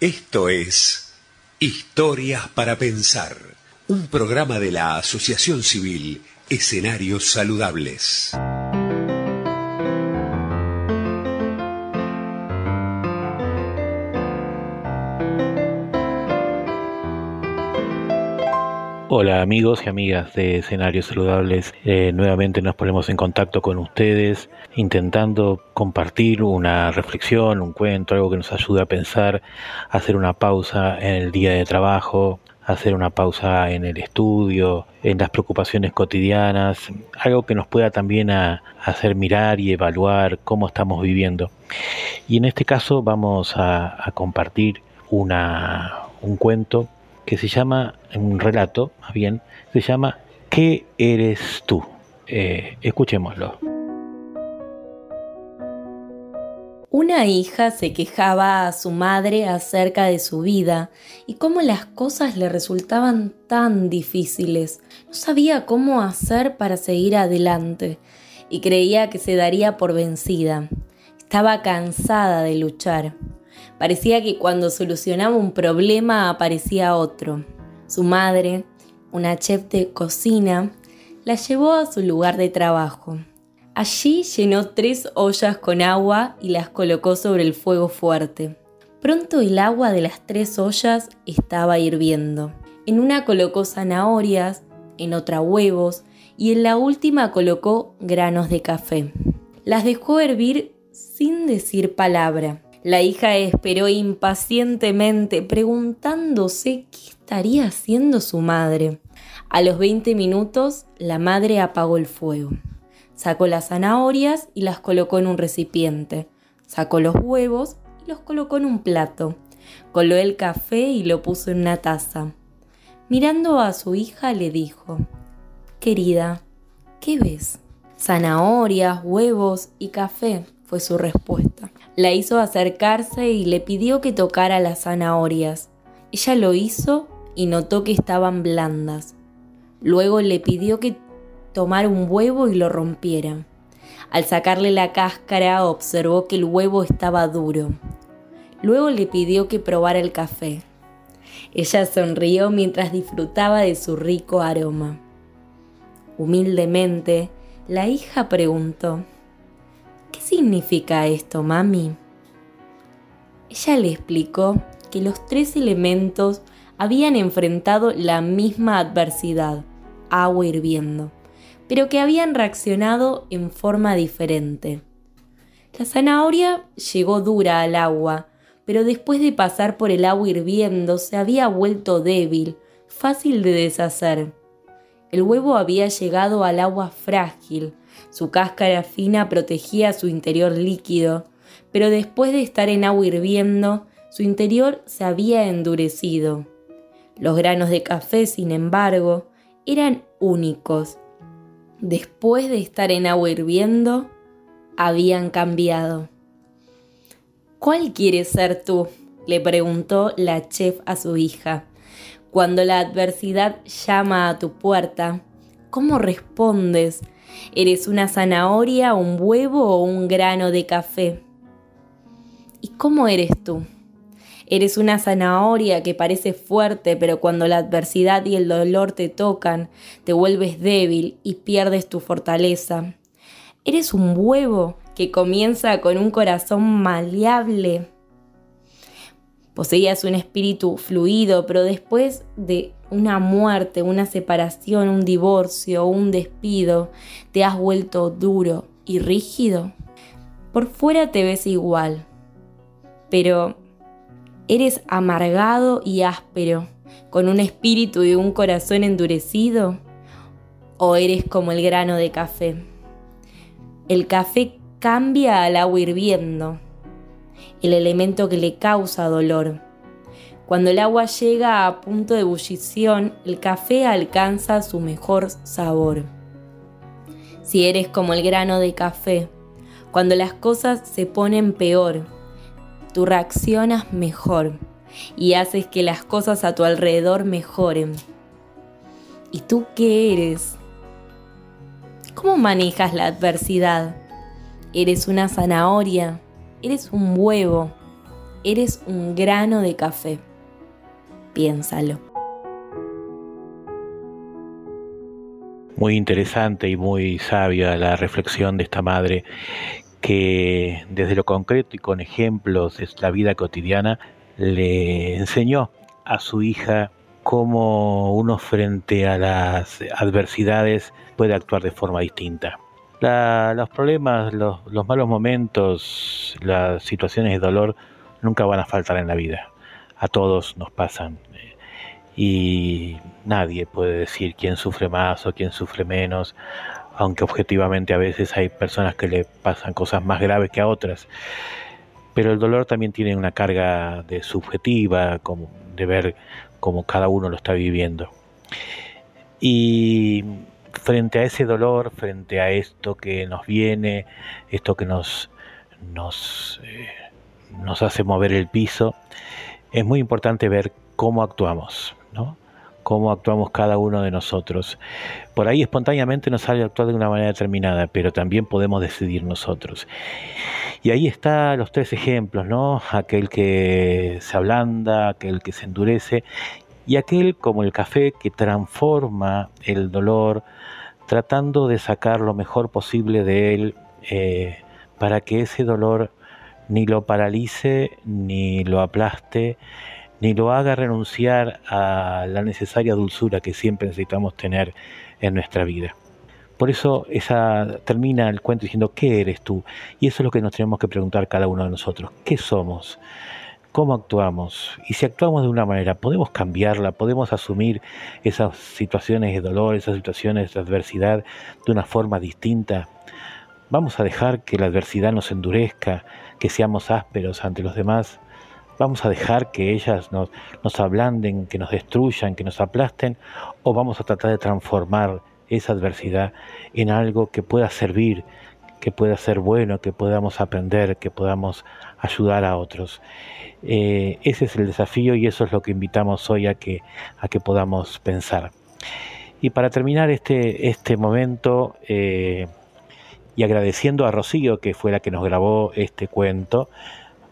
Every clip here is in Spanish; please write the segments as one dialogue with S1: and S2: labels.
S1: Esto es Historias para Pensar, un programa de la Asociación Civil Escenarios Saludables.
S2: Hola amigos y amigas de Escenarios Saludables, eh, nuevamente nos ponemos en contacto con ustedes intentando compartir una reflexión, un cuento, algo que nos ayude a pensar, hacer una pausa en el día de trabajo, hacer una pausa en el estudio, en las preocupaciones cotidianas, algo que nos pueda también hacer mirar y evaluar cómo estamos viviendo. Y en este caso vamos a, compartir una, un cuento que se llama, un relato más bien, se llama ¿Qué eres tú? Eh, escuchémoslo.
S3: Una hija se quejaba a su madre acerca de su vida y cómo las cosas le resultaban tan difíciles. No sabía cómo hacer para seguir adelante y creía que se daría por vencida. Estaba cansada de luchar. Parecía que cuando solucionaba un problema aparecía otro. Su madre, una chef de cocina, la llevó a su lugar de trabajo. Allí llenó tres ollas con agua y las colocó sobre el fuego fuerte. Pronto el agua de las tres ollas estaba hirviendo. En una colocó zanahorias, en otra huevos y en la última colocó granos de café. Las dejó hervir sin decir palabra. La hija esperó impacientemente, preguntándose qué estaría haciendo su madre. A los 20 minutos, la madre apagó el fuego. Sacó las zanahorias y las colocó en un recipiente. Sacó los huevos y los colocó en un plato. Coló el café y lo puso en una taza. Mirando a su hija le dijo, Querida, ¿qué ves? Zanahorias, huevos y café, fue su respuesta. La hizo acercarse y le pidió que tocara las zanahorias. Ella lo hizo y notó que estaban blandas. Luego le pidió que tomara un huevo y lo rompiera. Al sacarle la cáscara observó que el huevo estaba duro. Luego le pidió que probara el café. Ella sonrió mientras disfrutaba de su rico aroma. Humildemente, la hija preguntó, ¿Qué significa esto, mami? Ella le explicó que los tres elementos habían enfrentado la misma adversidad, agua hirviendo, pero que habían reaccionado en forma diferente. La zanahoria llegó dura al agua, pero después de pasar por el agua hirviendo se había vuelto débil, fácil de deshacer. El huevo había llegado al agua frágil, su cáscara fina protegía su interior líquido, pero después de estar en agua hirviendo, su interior se había endurecido. Los granos de café, sin embargo, eran únicos. Después de estar en agua hirviendo, habían cambiado. ¿Cuál quieres ser tú? le preguntó la chef a su hija. Cuando la adversidad llama a tu puerta, ¿cómo respondes? ¿Eres una zanahoria, un huevo o un grano de café? ¿Y cómo eres tú? ¿Eres una zanahoria que parece fuerte, pero cuando la adversidad y el dolor te tocan, te vuelves débil y pierdes tu fortaleza? ¿Eres un huevo que comienza con un corazón maleable? Poseías un espíritu fluido, pero después de una muerte, una separación, un divorcio, un despido, te has vuelto duro y rígido. Por fuera te ves igual, pero eres amargado y áspero, con un espíritu y un corazón endurecido, o eres como el grano de café. El café cambia al agua hirviendo, el elemento que le causa dolor cuando el agua llega a punto de ebullición, el café alcanza su mejor sabor. Si eres como el grano de café, cuando las cosas se ponen peor, tú reaccionas mejor y haces que las cosas a tu alrededor mejoren. ¿Y tú qué eres? ¿Cómo manejas la adversidad? ¿Eres una zanahoria? ¿Eres un huevo? eres un grano de café.
S2: Muy interesante y muy sabia la reflexión de esta madre que desde lo concreto y con ejemplos de la vida cotidiana le enseñó a su hija cómo uno frente a las adversidades puede actuar de forma distinta. los problemas, los, los, malos momentos, las situaciones de dolor nunca van a faltar en la vida. A todos nos pasan. Y nadie puede decir quién sufre más o quién sufre menos, aunque objetivamente a veces hay personas que le pasan cosas más graves que a otras. Pero el dolor también tiene una carga de subjetiva, como de ver cómo cada uno lo está viviendo. Y frente a ese dolor, frente a esto que nos viene, esto que nos, nos, eh, nos hace mover el piso, es muy importante ver cómo actuamos, ¿no? cómo actuamos cada uno de nosotros. Por ahí espontáneamente nos sale actuar de una manera determinada, pero también podemos decidir nosotros. Y ahí están los tres ejemplos, ¿no? Aquel que se ablanda, aquel que se endurece y aquel como el café que transforma el dolor tratando de sacar lo mejor posible de él eh, para que ese dolor ni lo paralice, ni lo aplaste, ni lo haga renunciar a la necesaria dulzura que siempre necesitamos tener en nuestra vida. Por eso esa, termina el cuento diciendo, ¿qué eres tú? Y eso es lo que nos tenemos que preguntar cada uno de nosotros. ¿Qué somos? ¿Cómo actuamos? Y si actuamos de una manera, ¿podemos cambiarla? ¿Podemos asumir esas situaciones de dolor, esas situaciones de adversidad de una forma distinta? ¿Vamos a dejar que la adversidad nos endurezca, que seamos ásperos ante los demás? ¿Vamos a dejar que ellas nos, nos ablanden, que nos destruyan, que nos aplasten? ¿O vamos a tratar de transformar esa adversidad en algo que pueda servir, que pueda ser bueno, que podamos aprender, que podamos ayudar a otros? Eh, ese es el desafío y eso es lo que invitamos hoy a que, a que podamos pensar. Y para terminar este, este momento, eh, y agradeciendo a Rocío, que fue la que nos grabó este cuento,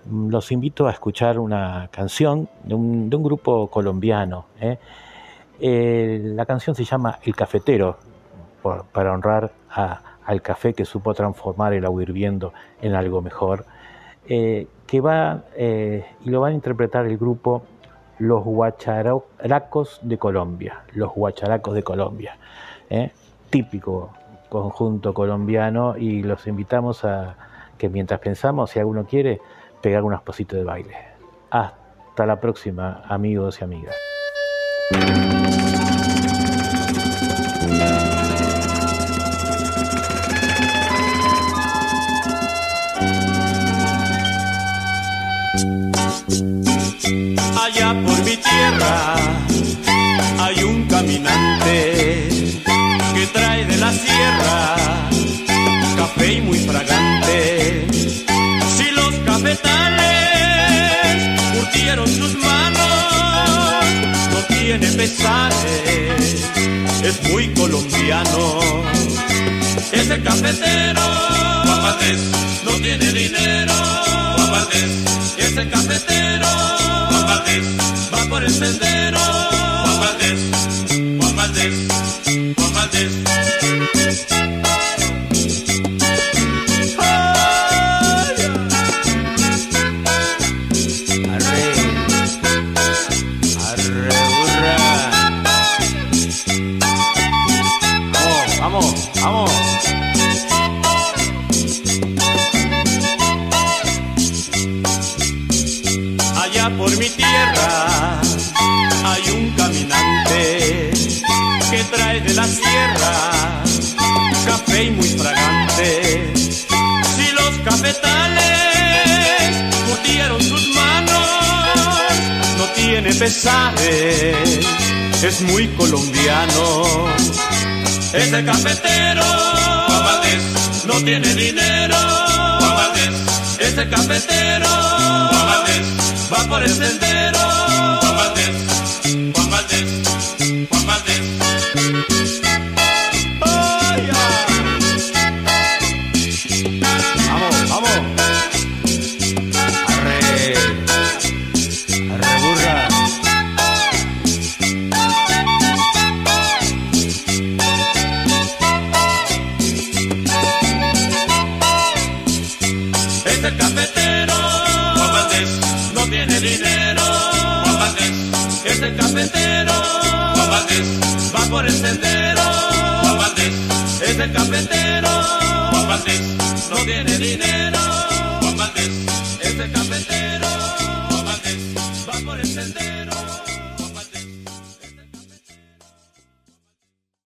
S2: Mm, los invito a escuchar una canción de un, grupo colombiano. ¿eh? Eh, la canción se llama El Cafetero, para honrar al café que supo transformar el agua hirviendo en algo mejor, eh, que va y lo van a interpretar el grupo Los Guacharacos de Colombia, Los Guacharacos de Colombia, típico conjunto colombiano y los invitamos a que mientras pensamos, si alguno quiere, pegar unas pasitos de baile. Hasta la próxima, amigos y amigas.
S4: Allá por mi tierra hay un caminante es muy colombiano. Ese cafetero, Guapatés, no tiene dinero, Guapatés, ese cafetero, Guapatés, va por el sendero, Guapatés, Guapatés, Guapatés. La sierra, café y muy fragante. Si los cafetales curtieron sus manos, no tiene pesares, es muy colombiano. Ese cafetero, no tiene dinero, ese cafetero, va por el sendero,
S5: el sendero.
S4: Juan Valdés cafetero, Papandés, va por el sendero, Papandés,
S5: es el cafetero,
S4: Papandés, no tiene dinero, Papandés, es el cafetero, Papandés, va por el sendero.